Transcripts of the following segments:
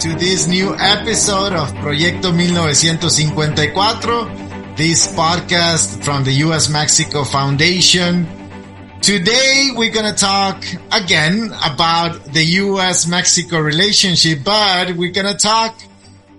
to this new episode of Proyecto 1954, this podcast from the US Mexico Foundation. Today we're going to talk again about the US Mexico relationship, but we're going to talk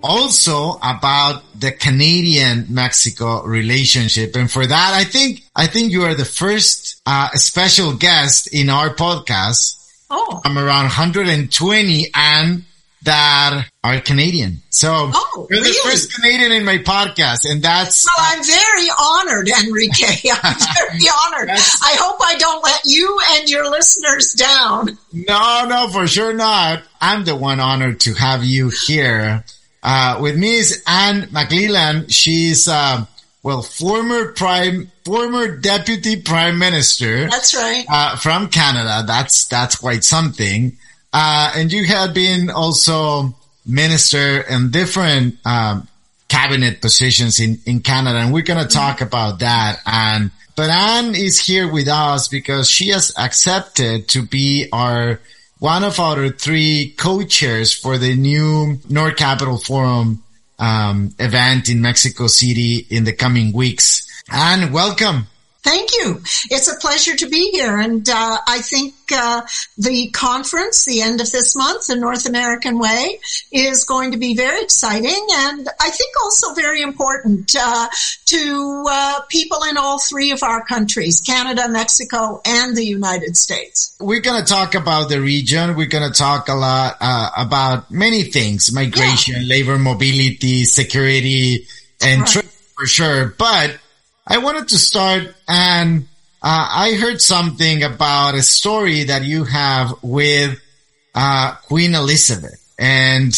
also about the Canadian Mexico relationship. And for that, I think, I think you are the first uh, special guest in our podcast. Oh. I'm around 120 and that are Canadian. So oh, you're the first Canadian in my podcast and that's Well, I'm very honored, Enrique. I'm very honored. I hope I don't let you and your listeners down. no, no, for sure not. I'm the one honored to have you here. Uh, with me is Anne McLellan. She's, uh, well, former prime, former deputy prime minister. That's right. uh, from Canada. That's that's quite something. Uh, and you had been also minister in different um, cabinet positions in in Canada, and we're gonna talk about that. And but Anne is here with us because she has accepted to be our one of our three co-chairs for the new North Capital Forum um, event in Mexico City in the coming weeks. Anne, welcome. Thank you. It's a pleasure to be here. And uh, I think uh, the conference, the end of this month, the North American Way, is going to be very exciting and I think also very important uh, to uh, people in all three of our countries, Canada, Mexico, and the United States. we're going to talk about the region. We're going to talk a lot uh, about many things: migration, labor mobility, security, and Right. trade for sure. But I wanted to start, and uh, I heard something about a story that you have with uh, Queen Elizabeth, and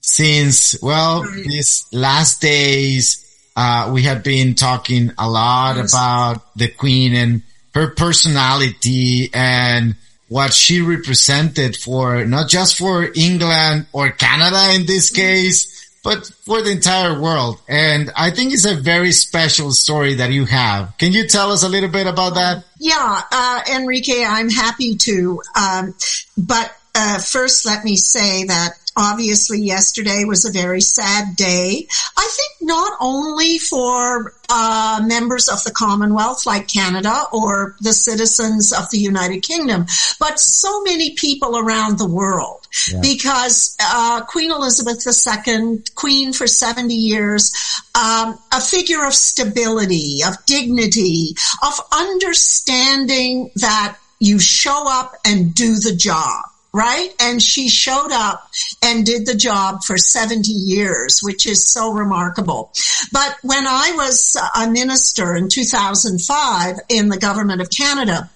since well, these last days, uh, we have been talking a lot about the Queen and her personality and what she represented for not just for England or Canada in this case, but for the entire world. And I think it's a very special story that you have. Can you tell us a little bit about that? Yeah, uh, Enrique, I'm happy to. Um, but uh, first, let me say that obviously yesterday was a very sad day. I think not only for uh, members of the Commonwealth like Canada or the citizens of the United Kingdom, but so many people around the world. Because uh, Queen Elizabeth II, Queen for 70 years, um, a figure of stability, of dignity, of understanding that you show up and do the job. Right? And she showed up and did the job for 70 years, which is so remarkable. But when I was a minister in 2005 in the government of Canada,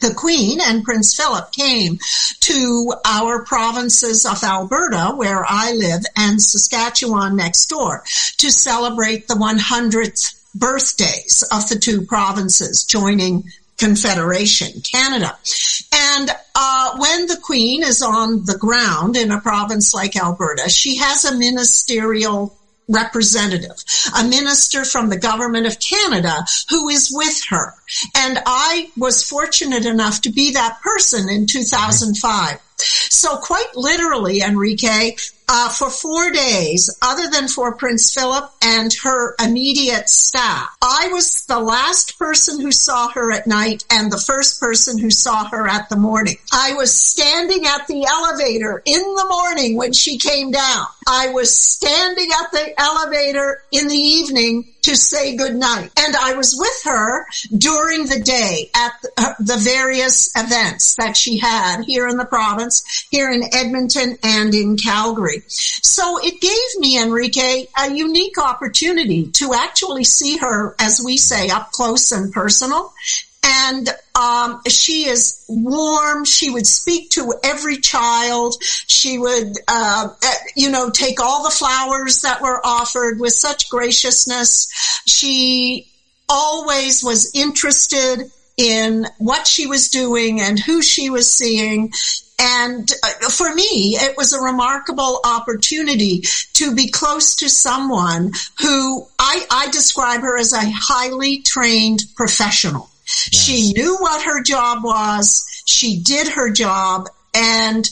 the Queen and Prince Philip came to our provinces of Alberta, where I live, and Saskatchewan next door to celebrate the 100th birthdays of the two provinces joining Confederation, Canada. And uh, when the Queen is on the ground in a province like Alberta, she has a ministerial representative, a minister from the government of Canada who is with her. And I was fortunate enough to be that person in 2005. So quite literally, Enrique, uh, for four days, other than for Prince Philip and her immediate staff, I was the last person who saw her at night and the first person who saw her at the morning. I was standing at the elevator in the morning when she came down. I was standing at the elevator in the evening to say goodnight. And I was with her during the day at the, uh, the various events that she had here in the province, here in Edmonton and in Calgary. So it gave me, Enrique, a unique opportunity to actually see her, as we say, up close and personal and um, she is warm. She would speak to every child. She would, uh, you know, take all the flowers that were offered with such graciousness. She always was interested in what she was doing and who she was seeing. And uh, for me, it was a remarkable opportunity to be close to someone who I, I describe her as a highly trained professional. Yes. She knew what her job was. She did her job and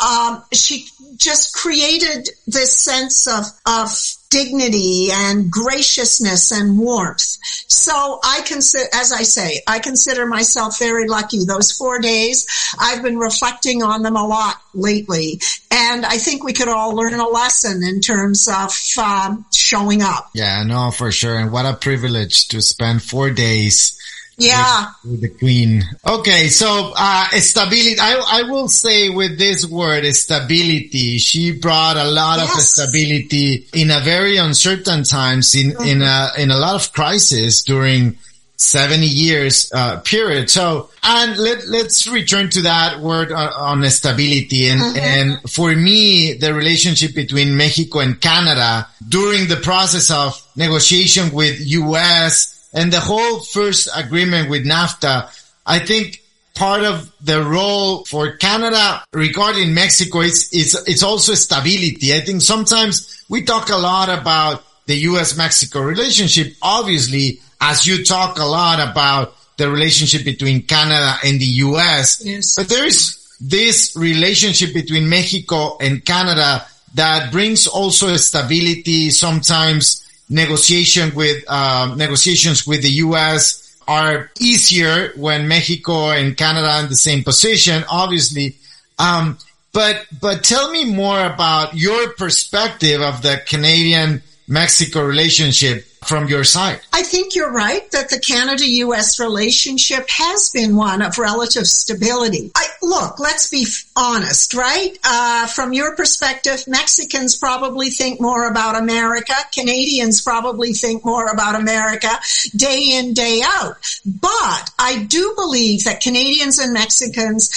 um, she just created this sense of, of dignity and graciousness and warmth. So I consider, as I say, I consider myself very lucky. Those four days, I've been reflecting on them a lot lately. And I think we could all learn a lesson in terms of um, showing up. Yeah, no, for sure. And what a privilege to spend four days yeah. With, the queen. Okay. So, uh, stability. I, I will say with this word, stability, she brought a lot yes. of stability in a very uncertain times in, mm-hmm. in a, in a lot of crisis during 70 years, uh, period. So, and let, let's return to that word on, on stability. And, mm-hmm. and for me, the relationship between Mexico and Canada during the process of negotiation with U.S., and the whole first agreement with NAFTA, I think part of the role for Canada regarding Mexico is, is, it's also stability. I think sometimes we talk a lot about the U.S. Mexico relationship, obviously, as you talk a lot about the relationship between Canada and the U.S. Yes. But there is this relationship between Mexico and Canada that brings also stability, sometimes negotiation with uh, negotiations with the U.S. are easier when Mexico and Canada are in the same position, obviously. Um, but but tell me more about your perspective of the Canadian Mexico relationship from your side. I think you're right that the Canada-US relationship has been one of relative stability. I, look, let's be honest, right? Uh, from your perspective, Mexicans probably think more about America. Canadians probably think more about America day in, day out. But I do believe that Canadians and Mexicans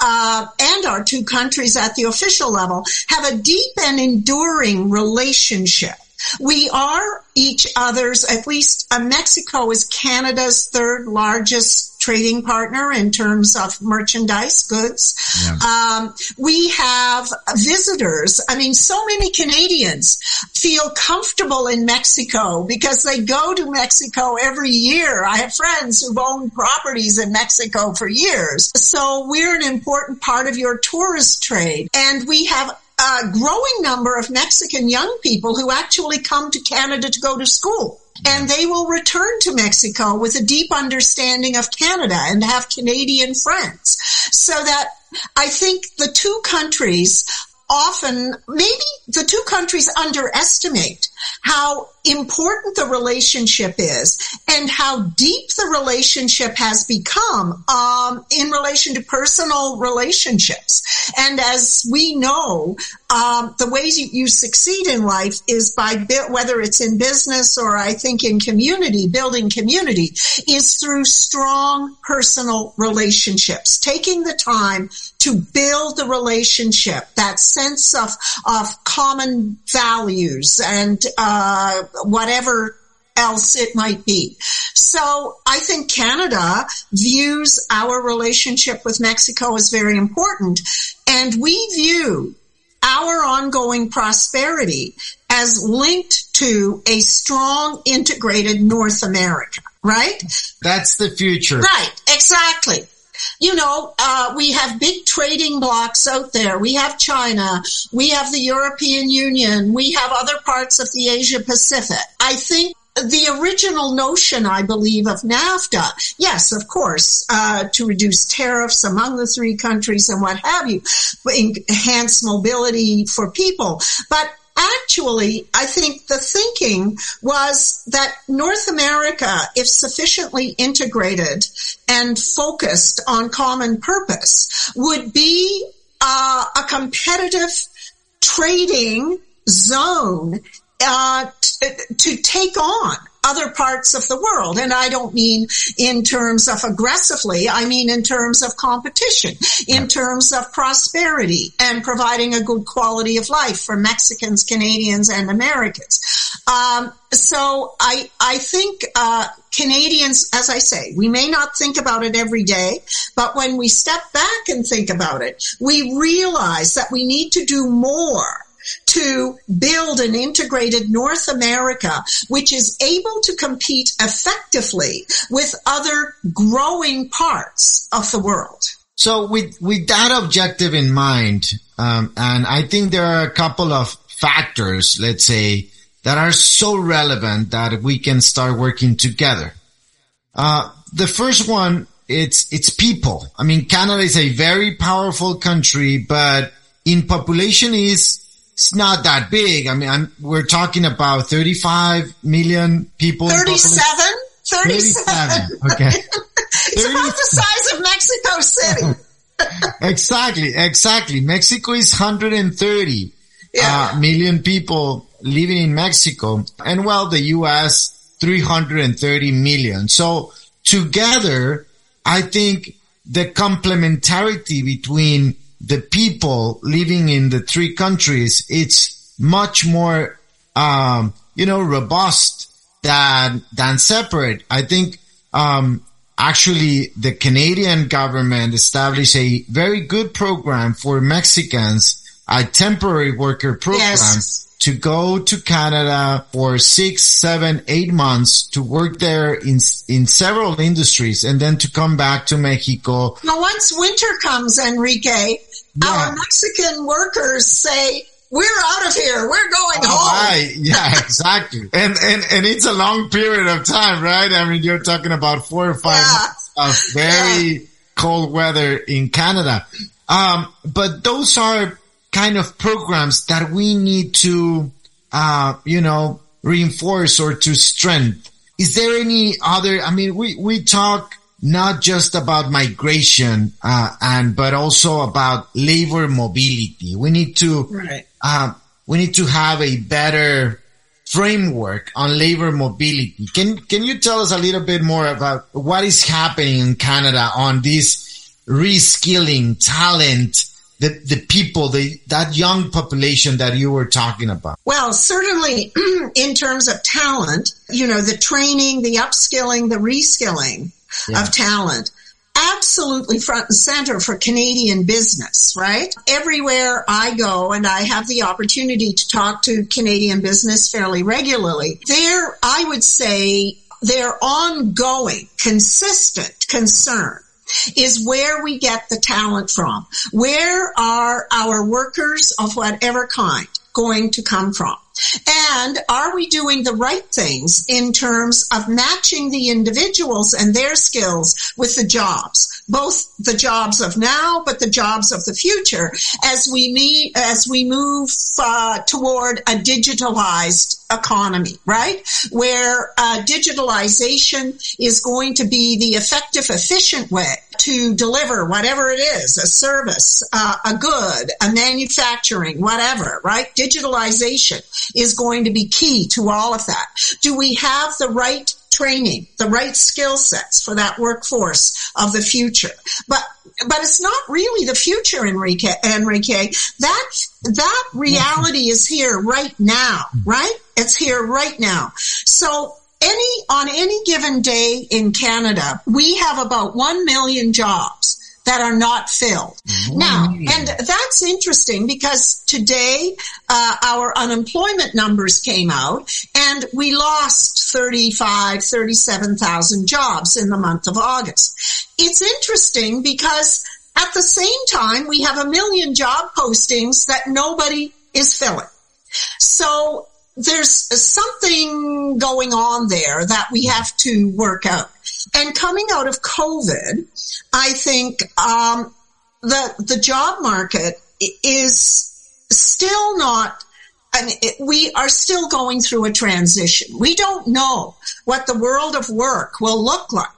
uh, and our two countries at the official level have a deep and enduring relationship. We are each other's, at least uh, Mexico is Canada's third largest trading partner in terms of merchandise goods. Yeah. Um, we have visitors. I mean, so many Canadians feel comfortable in Mexico because they go to Mexico every year. I have friends who've owned properties in Mexico for years. So we're an important part of your tourist trade. And we have a growing number of Mexican young people who actually come to Canada to go to school. And they will return to Mexico with a deep understanding of Canada and have Canadian friends. So that I think the two countries often, maybe the two countries underestimate how important the relationship is and how deep the relationship has become um, in relation to personal relationships. And as we know, um, the you, you, succeed in life is by whether it's in business or I think in community, building community, is through strong personal relationships. Taking the time to build the relationship, that sense of of common values and uh, whatever else it might be. So I think Canada views our relationship with Mexico as very important and we view our ongoing prosperity as linked to a strong integrated North America, right? That's the future. Right, exactly you know, uh, we have big trading blocks out there. We have China. We have the European Union. We have other parts of the Asia Pacific. I think the original notion, I believe, of NAFTA, yes, of course, uh, to reduce tariffs among the three countries and what have you, enhance mobility for people. But actually, I think the thinking was that North America, if sufficiently integrated and focused on common purpose, would be uh, a competitive trading zone uh, t- to take on other parts of the world. And I don't mean in terms of aggressively. I mean in terms of competition, in yeah. terms of prosperity and providing a good quality of life for Mexicans, Canadians, and Americans. Um, so I, I think, uh, Canadians, as I say, we may not think about it every day, but when we step back and think about it, we realize that we need to do more to build an integrated North America, which is able to compete effectively with other growing parts of the world. So with, with that objective in mind, um, and I think there are a couple of factors, let's say, that are so relevant that we can start working together. Uh, the first one, it's, it's people. I mean, Canada is a very powerful country, but in population is it's not that big. I mean, I'm, we're talking about 35 million people. 37? 37. 37. Okay. it's 30. about the size of Mexico City. exactly. Exactly. Mexico is 130 yeah. uh, million people living in Mexico and well, the U.S. 330 million. So together, I think the complementarity between the people living in the three countries, it's much more, um, you know, robust than, than separate. I think, um, actually the Canadian government established a very good program for Mexicans, a temporary worker program. Yes. To go to Canada for six, seven, eight months to work there in in several industries, and then to come back to Mexico. Now, once winter comes, Enrique, yeah. Our Mexican workers say, we're out of here. We're going oh, home. Right. Yeah, exactly. and, and, and it's a long period of time, right? I mean, you're talking about four or five yeah. months of very yeah. cold weather in Canada. Um, but those are kind of programs that we need to, uh, you know, reinforce or to strengthen. Is there any other, I mean, we, we talk not just about migration uh, and but also about labor mobility. We need to right. uh, we need to have a better framework on labor mobility. Can can you tell us a little bit more about what is happening in Canada on this reskilling talent? The, the people, the, that young population that you were talking about? Well, certainly in terms of talent, you know, the training, the upskilling, the reskilling, yeah. of talent absolutely front and center for Canadian business, right? Everywhere I go and I have the opportunity to talk to Canadian business fairly regularly, there, I would say their ongoing, consistent concern is where we get the talent from. Where are our workers of whatever kind going to come from? And are we doing the right things in terms of matching the individuals and their skills with the jobs? Both the jobs of now, but the jobs of the future as we meet, as we move uh, toward a digitalized economy, right? Where uh, digitalization is going to be the effective, efficient way to deliver whatever it is, a service, uh, a good, a manufacturing, whatever, right? Digitalization is going to be key to all of that. Do we have the right training, the right skill sets for that workforce of the future? But but it's not really the future, Enrique. Enrique, that that reality is here right now, right? It's here right now. So any on any given day in Canada, we have about one million jobs that are not filled. Mm-hmm. Now, and that's interesting because today uh, our unemployment numbers came out and we lost 35, 37,000 jobs in the month of August. It's interesting because at the same time we have a million job postings that nobody is filling. So there's something going on there that we have to work out. And coming out of COVID, I think um, the the job market is still not. I mean, it, we are still going through a transition. We don't know what the world of work will look like.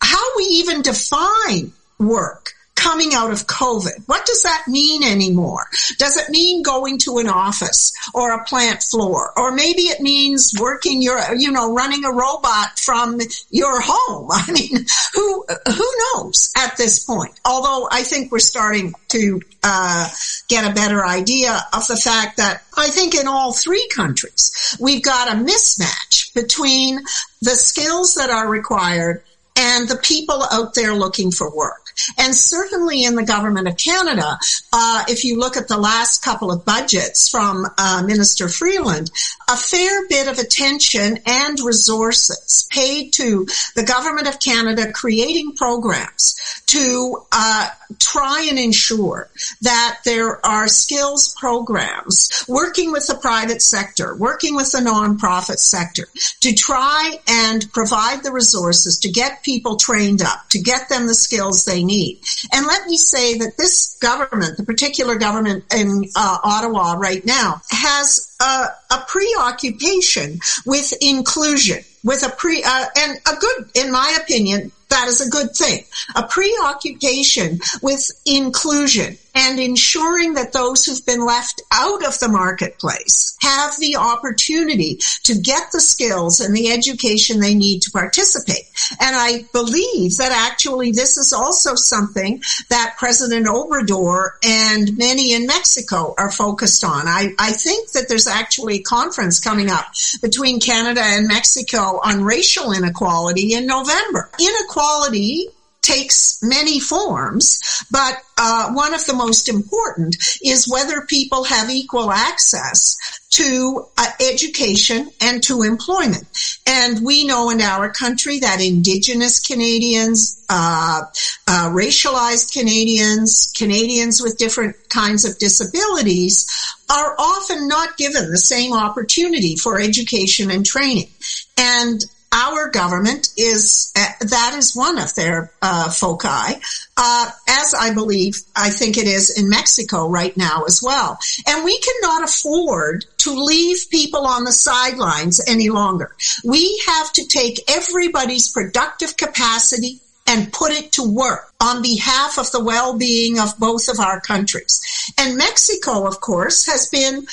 How we even define work coming out of COVID. What does that mean anymore? Does it mean going to an office or a plant floor? Or maybe it means working your, you know, running a robot from your home. I mean, who, who knows at this point? Although I think we're starting to, uh, get a better idea of the fact that I think in all three countries, we've got a mismatch between the skills that are required and the people out there looking for work. And certainly in the government of Canada, uh, if you look at the last couple of budgets from uh, Minister Freeland, a fair bit of attention and resources paid to the government of Canada creating programs to uh, try and ensure that there are skills programs working with the private sector, working with the nonprofit sector to try and provide the resources to get people trained up, to get them the skills they need. And let me say that this government, the particular government in uh, Ottawa right now, has a, a preoccupation with inclusion with a pre uh, and a good in my opinion that is a good thing. A preoccupation with inclusion and ensuring that those who've been left out of the marketplace have the opportunity to get the skills and the education they need to participate. And I believe that actually this is also something that President Obrador and many in Mexico are focused on. I, I think that there's actually a conference coming up between Canada and Mexico on racial inequality in November. Inequality takes many forms, but uh, one of the most important is whether people have equal access to uh, education and to employment. And we know in our country that Indigenous Canadians, uh, uh racialized Canadians, Canadians with different kinds of disabilities are often not given the same opportunity for education and training. And our government is uh, that is one of their uh, foci, uh, as I believe I think it is in Mexico right now as well. And we cannot afford to leave people on the sidelines any longer. We have to take everybody's productive capacity and put it to work on behalf of the well-being of both of our countries. And Mexico, of course, has been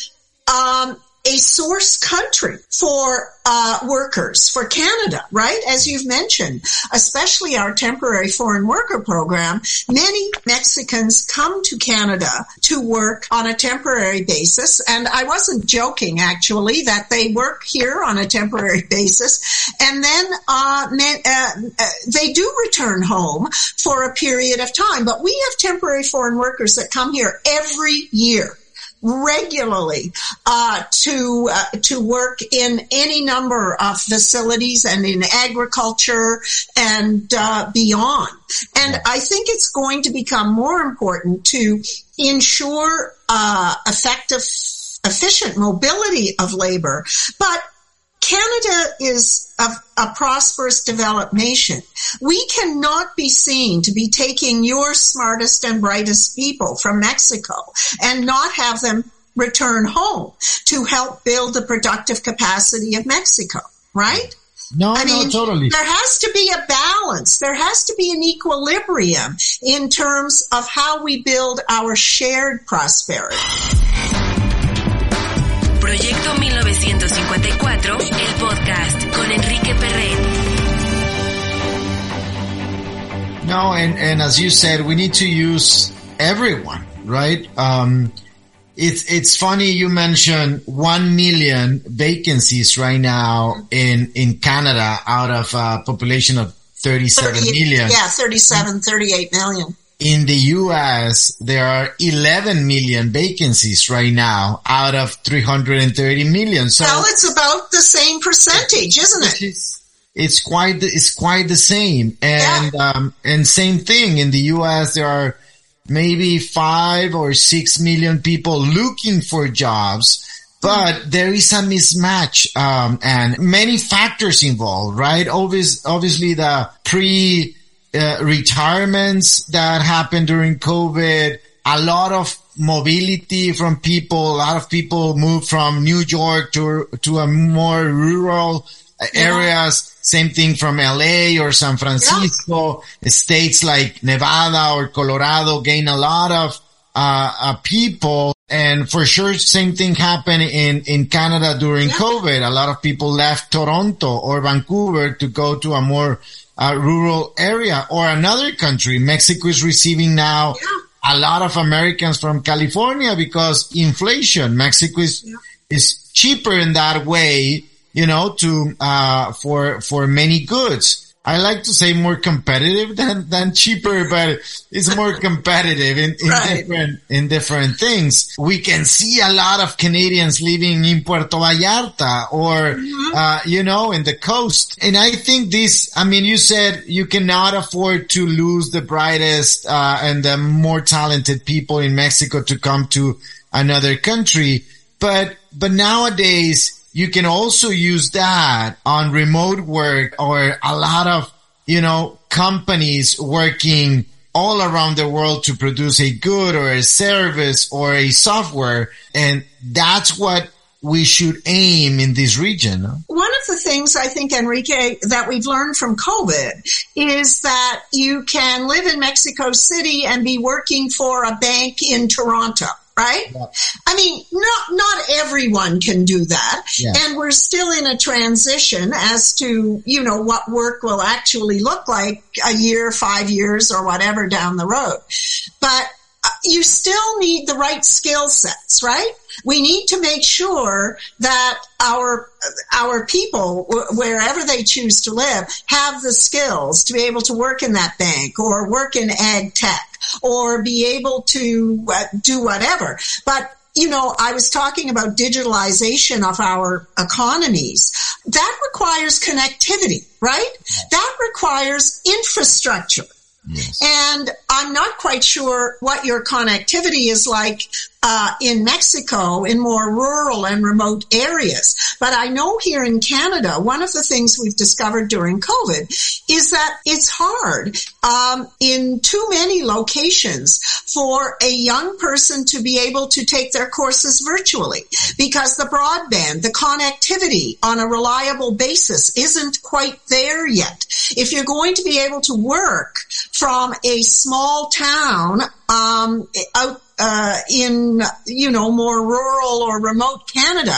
um, a source country for uh, workers for Canada, right? As you've mentioned, especially our temporary foreign worker program, many Mexicans come to Canada to work on a temporary basis. And I wasn't joking, actually, that they work here on a temporary basis. And then uh, uh, uh, they do return home for a period of time. But we have temporary foreign workers that come here every year regularly uh, to uh, to work in any number of facilities and in agriculture and uh, beyond. And I think it's going to become more important to ensure uh, effective, efficient mobility of labor, but Canada is a, a, prosperous developed nation. We cannot be seen to be taking your smartest and brightest people from Mexico and not have them return home to help build the productive capacity of Mexico, right? No, I mean, no, totally. There has to be a balance. There has to be an equilibrium in terms of how we build our shared prosperity. Proyecto 1954, el podcast con Enrique Perret. No, and, and as you said, we need to use everyone, right? Um, it's, it's funny you mentioned 1 million vacancies right now in, in Canada out of a population of 37 million. Yeah, 37, 38 million in the US, there are 11 million vacancies right now out of 330 million. So well, it's about the same percentage, isn't it? It's, quite, it's quite the same. And, yeah. um, and same thing in the US, there are maybe five or six million people looking for jobs. But there is a mismatch, um, and many factors involved, right? Obvious, obviously the pre uh, retirements that happened during COVID, a lot of mobility from people, a lot of people moved from New York to, to a more rural areas. Same thing from LA or San Francisco. States like Nevada or Colorado gain a lot of uh, uh, people. And for sure, same thing happened in, in Canada during yeah. COVID. A lot of people left Toronto or Vancouver to go to a more uh, rural area or another country. Mexico is receiving now yeah. a lot of Americans from California because inflation. Mexico is, yeah. is cheaper in that way, you know, to, uh, for, for many goods. I like to say more competitive than, than cheaper, but it's more competitive in, in right. different, in different things. We can see a lot of Canadians living in Puerto Vallarta or, mm-hmm. uh, you know, in the coast. And I think this, I mean, you said you cannot afford to lose the brightest, uh, and the more talented people in Mexico to come to another country. But, but nowadays, you can also use that on remote work or a lot of, you know, companies working all around the world to produce a good or a service or a software. And that's what we should aim in this region. One of the things I think, Enrique, that we've learned from COVID is that you can live in Mexico City and be working for a bank in Toronto right? I mean, not, not everyone can do that. Yeah. And we're still in a transition as to, you know, what work will actually look like a year, five years or whatever down the road. But uh, you still need the right skill sets, right? We need to make sure that our our people, wherever they choose to live, have the skills to be able to work in that bank or work in ag tech or be able to uh, do whatever. But you know, I was talking about digitalization of our economies. That requires connectivity, right? That requires infrastructure. Yes. And I'm not quite sure what your connectivity is like uh, in Mexico in more rural and remote areas. But I know here in Canada, one of the things we've discovered during COVID is that it's hard um, in too many locations for a young person to be able to take their courses virtually because the broadband, the connectivity on a reliable basis isn't quite there yet. If you're going to be able to work from a small town um, out uh, in you know more rural or remote Canada,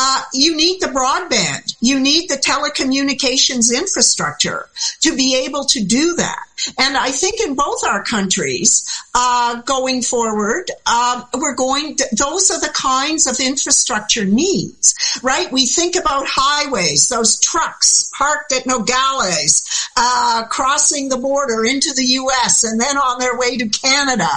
uh, you need the broadband. You need the telecommunications infrastructure to be able to do that. And I think in both our countries, uh, going forward, uh, we're going. To, those are the kinds of infrastructure needs, right? We think about highways, those trucks parked at Nogales, uh, crossing the border into the U.S. and then on their way to Canada.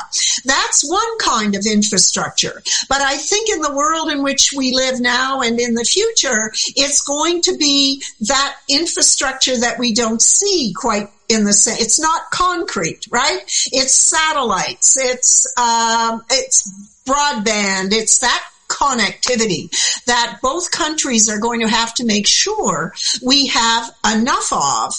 That's one kind of infrastructure. But I think in the world in which we live now and in the future, it's going to be that infrastructure that we don't see quite in the same. It's not concrete, right? It's satellites. It's um, it's broadband. It's that connectivity that both countries are going to have to make sure we have enough of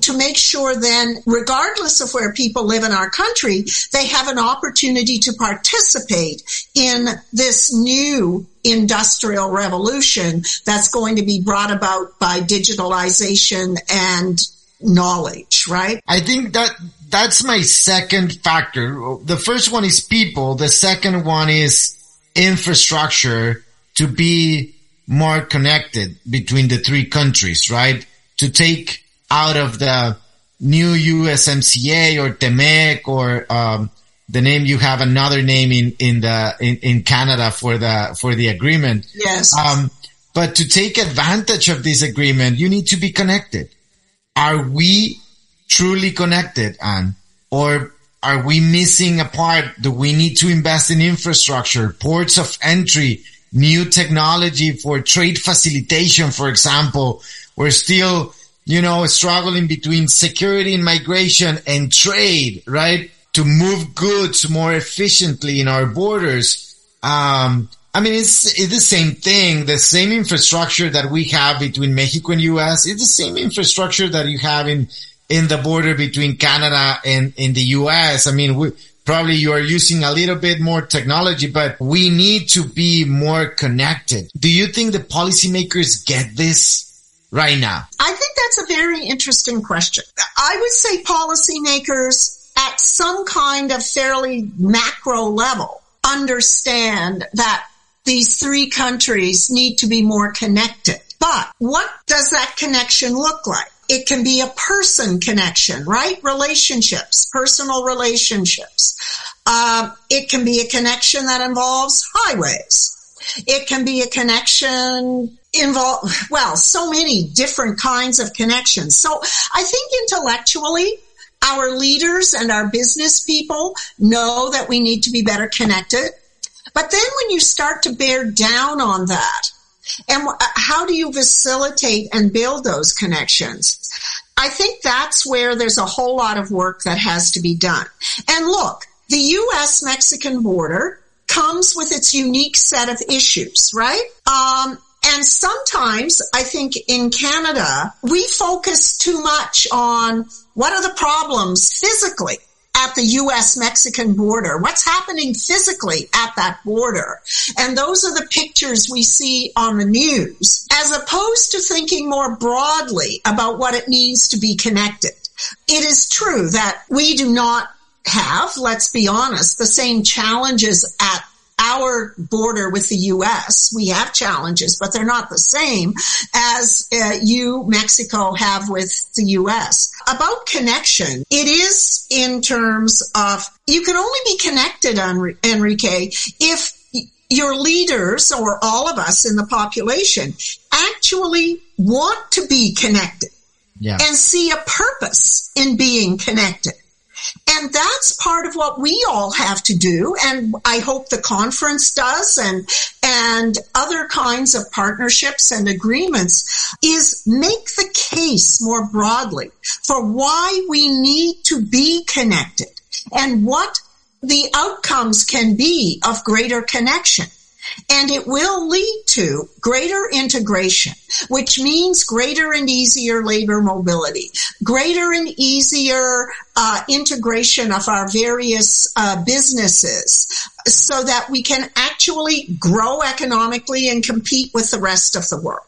to make sure then, regardless of where people live in our country, they have an opportunity to participate in this new industrial revolution that's going to be brought about by digitalization and knowledge, right? I think that that's my second factor. The first one is people. The second one is infrastructure to be more connected between the three countries, right? To take out of the new USMCA or T-MEC or, um, the name you have another name in, in the, in, in Canada for the, for the agreement. Yes. Um, but to take advantage of this agreement, you need to be connected. Are we truly connected, Anne? Or are we missing a part? Do we need to invest in infrastructure, ports of entry, new technology for trade facilitation, for example? We're still, you know, struggling between security and migration and trade, right? To move goods more efficiently in our borders. Um, I mean, it's, it's the same thing. The same infrastructure that we have between Mexico and US. It's the same infrastructure that you have in in the border between Canada and in the US. I mean, we, probably you are using a little bit more technology, but we need to be more connected. Do you think the policymakers get this? right now? I think that's a very interesting question. I would say policymakers at some kind of fairly macro level understand that these three countries need to be more connected. But what does that connection look like? It can be a person connection, right? Relationships, personal relationships. Uh, it can be a connection that involves highways. It can be a connection involve, well, so many different kinds of connections. So I think intellectually, our leaders and our business people know that we need to be better connected. But then when you start to bear down on that, and how do you facilitate and build those connections? I think that's where there's a whole lot of work that has to be done. And look, the U.S. Mexican border comes with its unique set of issues, right? Um, and sometimes I think in Canada, we focus too much on what are the problems physically at the U.S. Mexican border? What's happening physically at that border? And those are the pictures we see on the news, as opposed to thinking more broadly about what it means to be connected. It is true that we do not have, let's be honest, the same challenges at our border with the U.S. We have challenges, but they're not the same as uh, you, Mexico, have with the U.S. About connection, it is in terms of you can only be connected, Enrique, if your leaders or all of us in the population actually want to be connected yeah. and see a purpose in being connected. And that's part of what we all have to do. And I hope the conference does and, and other kinds of partnerships and agreements is make the case more broadly for why we need to be connected and what the outcomes can be of greater connection. And it will lead to greater integration, which means greater and easier labor mobility, greater and easier uh, integration of our various uh, businesses so that we can actually grow economically and compete with the rest of the world.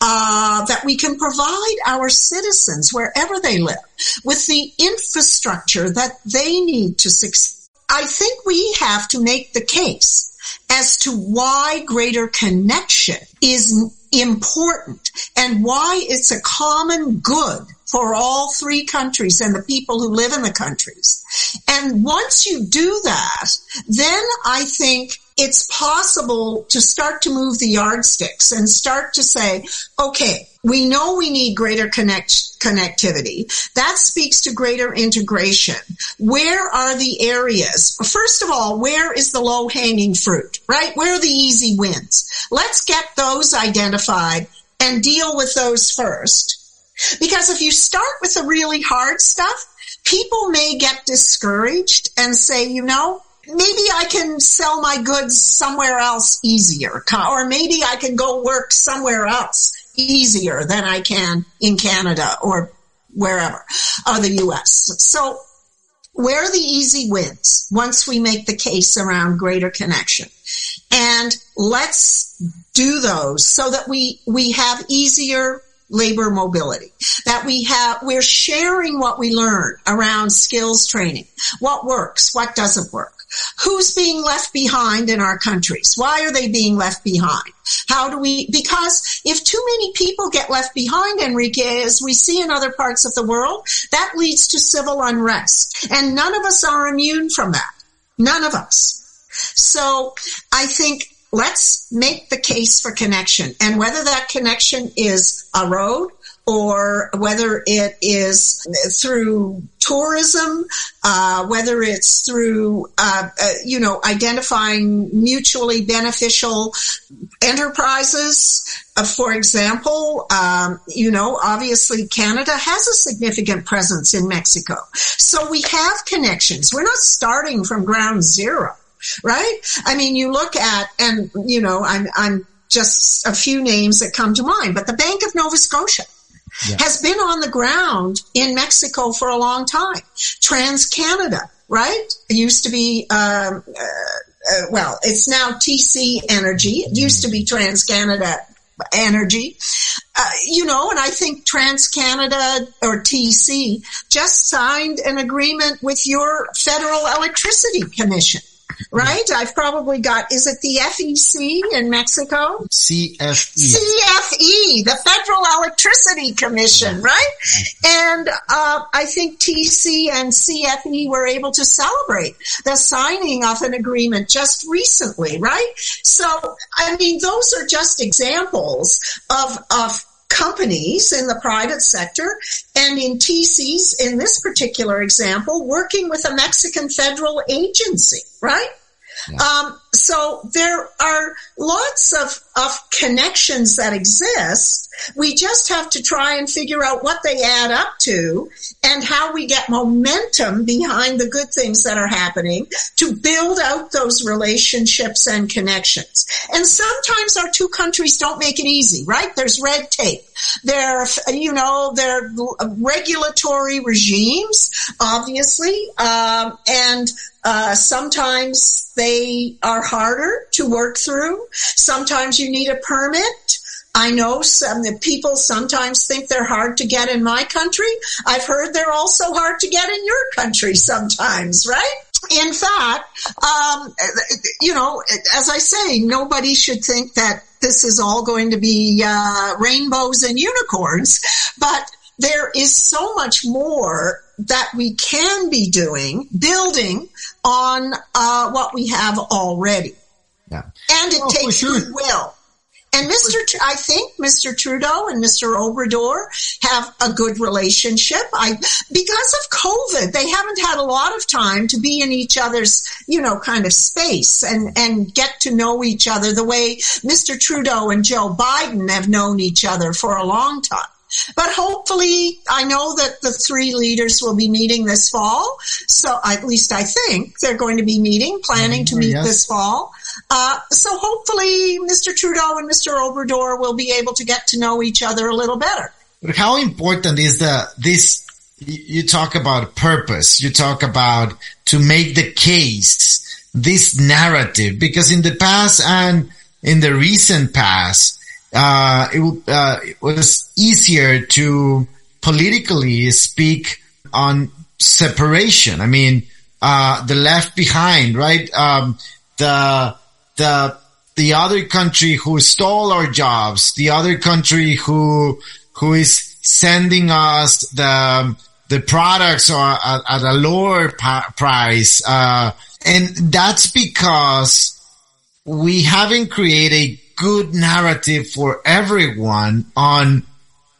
Uh, that we can provide our citizens wherever they live with the infrastructure that they need to succeed. I think we have to make the case as to why greater connection is important and why it's a common good for all three countries and the people who live in the countries. And once you do that, then I think it's possible to start to move the yardsticks and start to say, okay, we know we need greater connect, connectivity. That speaks to greater integration. Where are the areas? First of all, where is the low hanging fruit, right? Where are the easy wins? Let's get those identified and deal with those first. Because if you start with the really hard stuff, people may get discouraged and say, you know, maybe I can sell my goods somewhere else easier, or maybe I can go work somewhere else easier than I can in Canada or wherever, or the US. So where are the easy wins once we make the case around greater connection? And let's do those so that we, we have easier labor mobility, that we have, we're sharing what we learn around skills training, what works, what doesn't work. Who's being left behind in our countries? Why are they being left behind? How do we, because if too many people get left behind, Enrique, as we see in other parts of the world, that leads to civil unrest. And none of us are immune from that. None of us. So I think let's make the case for connection. And whether that connection is a road or whether it is through tourism, uh, whether it's through, uh, uh, you know, identifying mutually beneficial enterprises. Uh, for example, um, you know, obviously Canada has a significant presence in Mexico. So we have connections. We're not starting from ground zero right? I mean, you look at, and you know, I'm, I'm just a few names that come to mind, but the Bank of Nova Scotia. Yeah. Has been on the ground in Mexico for a long time. Trans Canada, right? It used to be, um, uh, uh, well, it's now TC Energy. It used to be Trans Canada energy. Uh, you know, and I think TransCanada or TC just signed an agreement with your Federal Electricity Commission right? I've probably got, is it the FEC in Mexico? CFE. CFE, the Federal Electricity Commission, right? And uh, I think TC and CFE were able to celebrate the signing of an agreement just recently, right? So, I mean, those are just examples of, of companies in the private sector and in TCs, in this particular example, working with a Mexican federal agency, right? Yeah. Um, so there are lots of, of connections that exist. We just have to try and figure out what they add up to and how we get momentum behind the good things that are happening to build out those relationships and connections. And sometimes our two countries don't make it easy, right? There's red tape. There, you know, there are regulatory regimes, obviously, um, and uh, sometimes they are harder to work through. Sometimes you need a permit. I know some the people sometimes think they're hard to get in my country. I've heard they're also hard to get in your country sometimes, right? In fact, um, you know, as I say, nobody should think that this is all going to be uh, rainbows and unicorns, but there is so much more that we can be doing, building on uh, what we have already. Yeah. And it oh, takes sure. goodwill. And Mr. Tr- I think Mr. Trudeau and Mr. Obrador have a good relationship. I, because of COVID, they haven't had a lot of time to be in each other's, you know, kind of space and, and get to know each other the way Mr. Trudeau and Joe Biden have known each other for a long time. But hopefully, I know that the three leaders will be meeting this fall. So at least I think they're going to be meeting, planning to meet yes. this fall. Uh, so hopefully, Mr. Trudeau and Mr. Obrador will be able to get to know each other a little better. But how important is the this? You talk about purpose. You talk about to make the case, this narrative, because in the past and in the recent past, uh, it, uh, it was easier to politically speak on separation. I mean, uh, the left behind, right? Um, the, the, the other country who stole our jobs, the other country who, who is sending us the, the products at, at a lower price. Uh, and that's because we haven't created good narrative for everyone on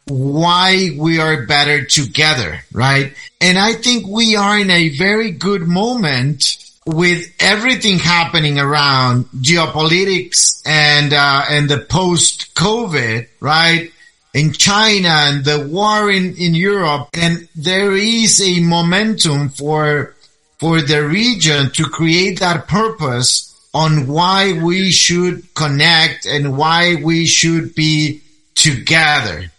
why we are better together, right? And I think we are in a very good moment with everything happening around geopolitics and, uh, and the post COVID, right? In China and the war in, in Europe. And there is a momentum for, for the region to create that purpose on why we should connect and why we should be together.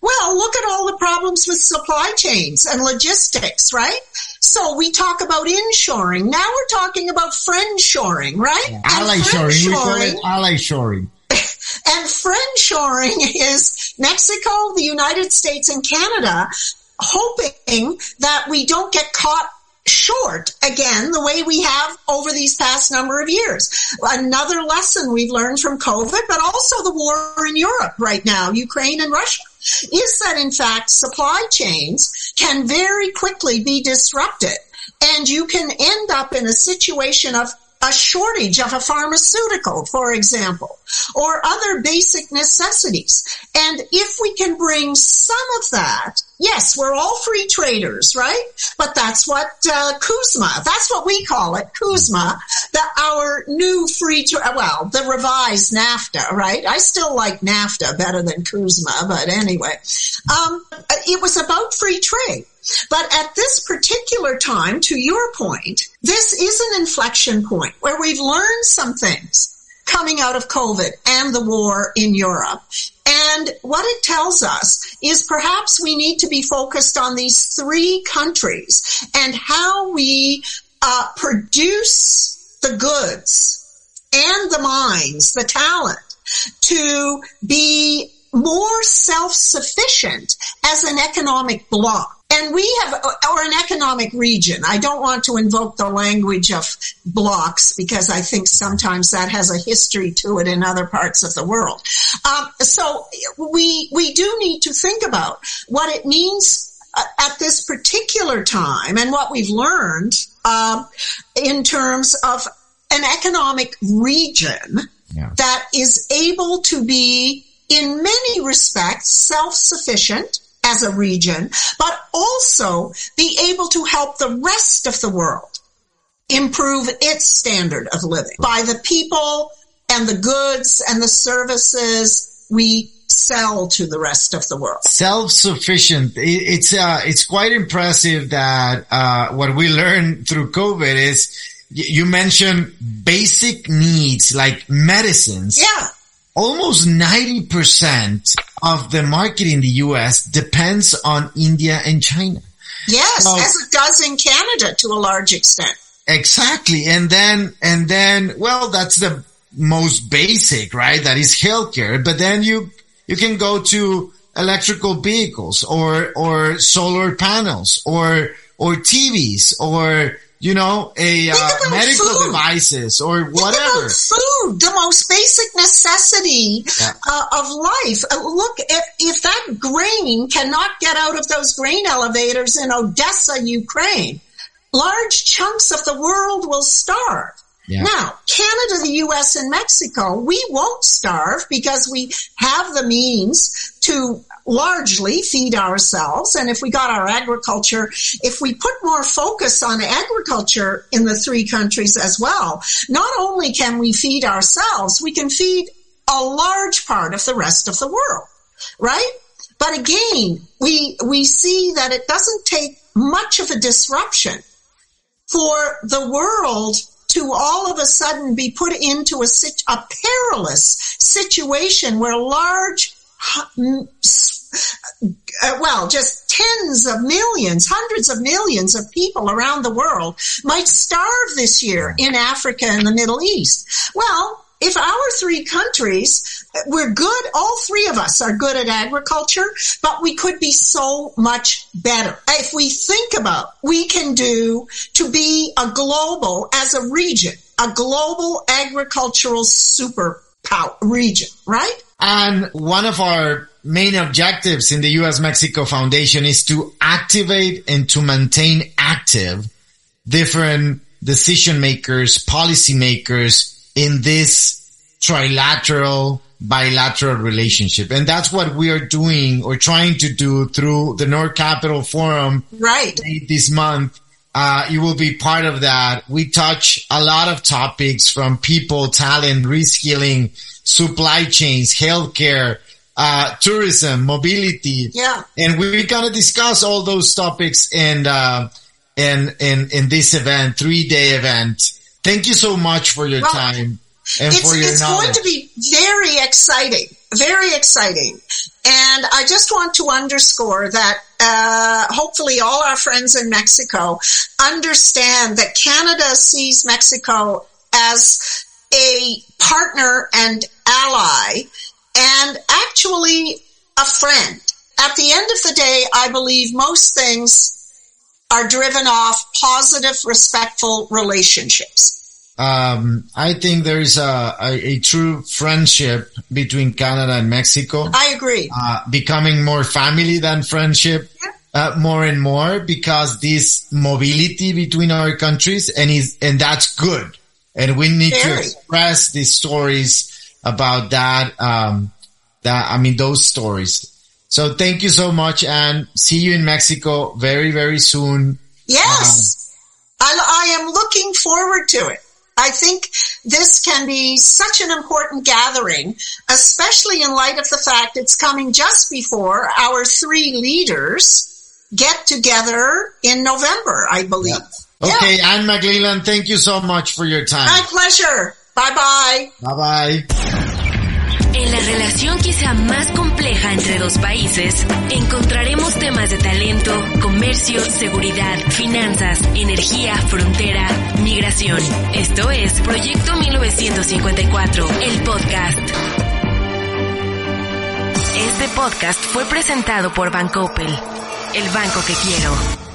Well, look at all the problems with supply chains and logistics, right? So we talk about inshoring. Now we're talking about friend shoring, right? Yeah. Ally shoring. We call it ally shoring. and friend shoring is Mexico, the United States, and Canada hoping that we don't get caught short again, the way we have over these past number of years. Another lesson we've learned from COVID, but also the war in Europe right now, Ukraine and Russia, is that in fact supply chains can very quickly be disrupted and you can end up in a situation of a shortage of a pharmaceutical, for example, or other basic necessities. And if we can bring some of that, yes, we're all free traders, right? But that's what uh, CUSMA, that's what we call it, CUSMA, the, our new free, tra- well, the revised NAFTA, right? I still like NAFTA better than CUSMA, but anyway, um, it was about free trade. But at this particular time, to your point, this is an inflection point where we've learned some things coming out of COVID and the war in Europe. And what it tells us is perhaps we need to be focused on these three countries and how we uh, produce the goods and the minds, the talent to be more self-sufficient as an economic bloc. And we have, or an economic region. I don't want to invoke the language of blocks because I think sometimes that has a history to it in other parts of the world. Um, so we, we do need to think about what it means uh, at this particular time and what we've learned um, in terms of an economic region yeah. that is able to be in many respects self-sufficient as a region, but also be able to help the rest of the world improve its standard of living by the people and the goods and the services we sell to the rest of the world. Self-sufficient. It's, uh, it's quite impressive that, uh, what we learned through COVID is you mentioned basic needs like medicines. Yeah almost 90% of the market in the US depends on India and China. Yes, so, as it does in Canada to a large extent. Exactly. And then, and then, well, that's the most basic, right? That is healthcare. But then you, you can go to electrical vehicles or, or solar panels or, or TVs or you know, a uh, medical food. devices or whatever. food, the most basic necessity yeah. uh, of life. Uh, look, if, if that grain cannot get out of those grain elevators in Odessa, Ukraine, large chunks of the world will starve. Yeah. Now, Canada, the US, and Mexico, we won't starve because we have the means to largely feed ourselves. And if we got our agriculture, if we put more focus on agriculture in the three countries as well, not only can we feed ourselves, we can feed a large part of the rest of the world, right? But again, we, we see that it doesn't take much of a disruption for the world to all of a sudden be put into a, a perilous situation where large Uh, well, just tens of millions, hundreds of millions of people around the world might starve this year in Africa and the Middle East. Well, if our three countries, uh, we're good, all three of us are good at agriculture, but we could be so much better. If we think about we can do to be a global, as a region, a global agricultural superpower region, right? And one of our main objectives in the U.S. Mexico Foundation is to activate and to maintain active different decision makers, policy makers in this trilateral bilateral relationship. And that's what we are doing or trying to do through the North Capital Forum. Right. This month. Uh, you will be part of that. We touch a lot of topics from people, talent, reskilling, supply chains, healthcare, uh, tourism, mobility. Yeah. And we're going to discuss all those topics in, uh, in, in, in this event, three day event. Thank you so much for your well, time and for your it's knowledge. going to be very exciting, very exciting. And I just want to underscore that uh, hopefully all our friends in Mexico understand that Canada sees Mexico as a partner and ally and actually a friend. At the end of the day, I believe most things are driven off positive, respectful relationships. Um, I think there's a, a, a, true friendship between Canada and Mexico. I agree. Uh, becoming more family than friendship. Yeah. Uh, more and more because this mobility between our countries and is, and that's good. And we need Very. to express these stories about that. Um, that I mean those stories. So thank you so much, and see you in Mexico very very soon. Yes, um, I, I am looking forward to it. I think this can be such an important gathering, especially in light of the fact it's coming just before our three leaders get together in November, I believe. Yeah. Okay, yeah. Anne McLellan, thank you so much for your time. My pleasure. Bye bye. Bye bye. En la relación quizá más compleja entre dos países, encontraremos temas de talento, comercio, seguridad, finanzas, energía, frontera, migración. Esto es Proyecto 1954, el podcast. Este podcast fue presentado por Bancoppel, el banco que quiero.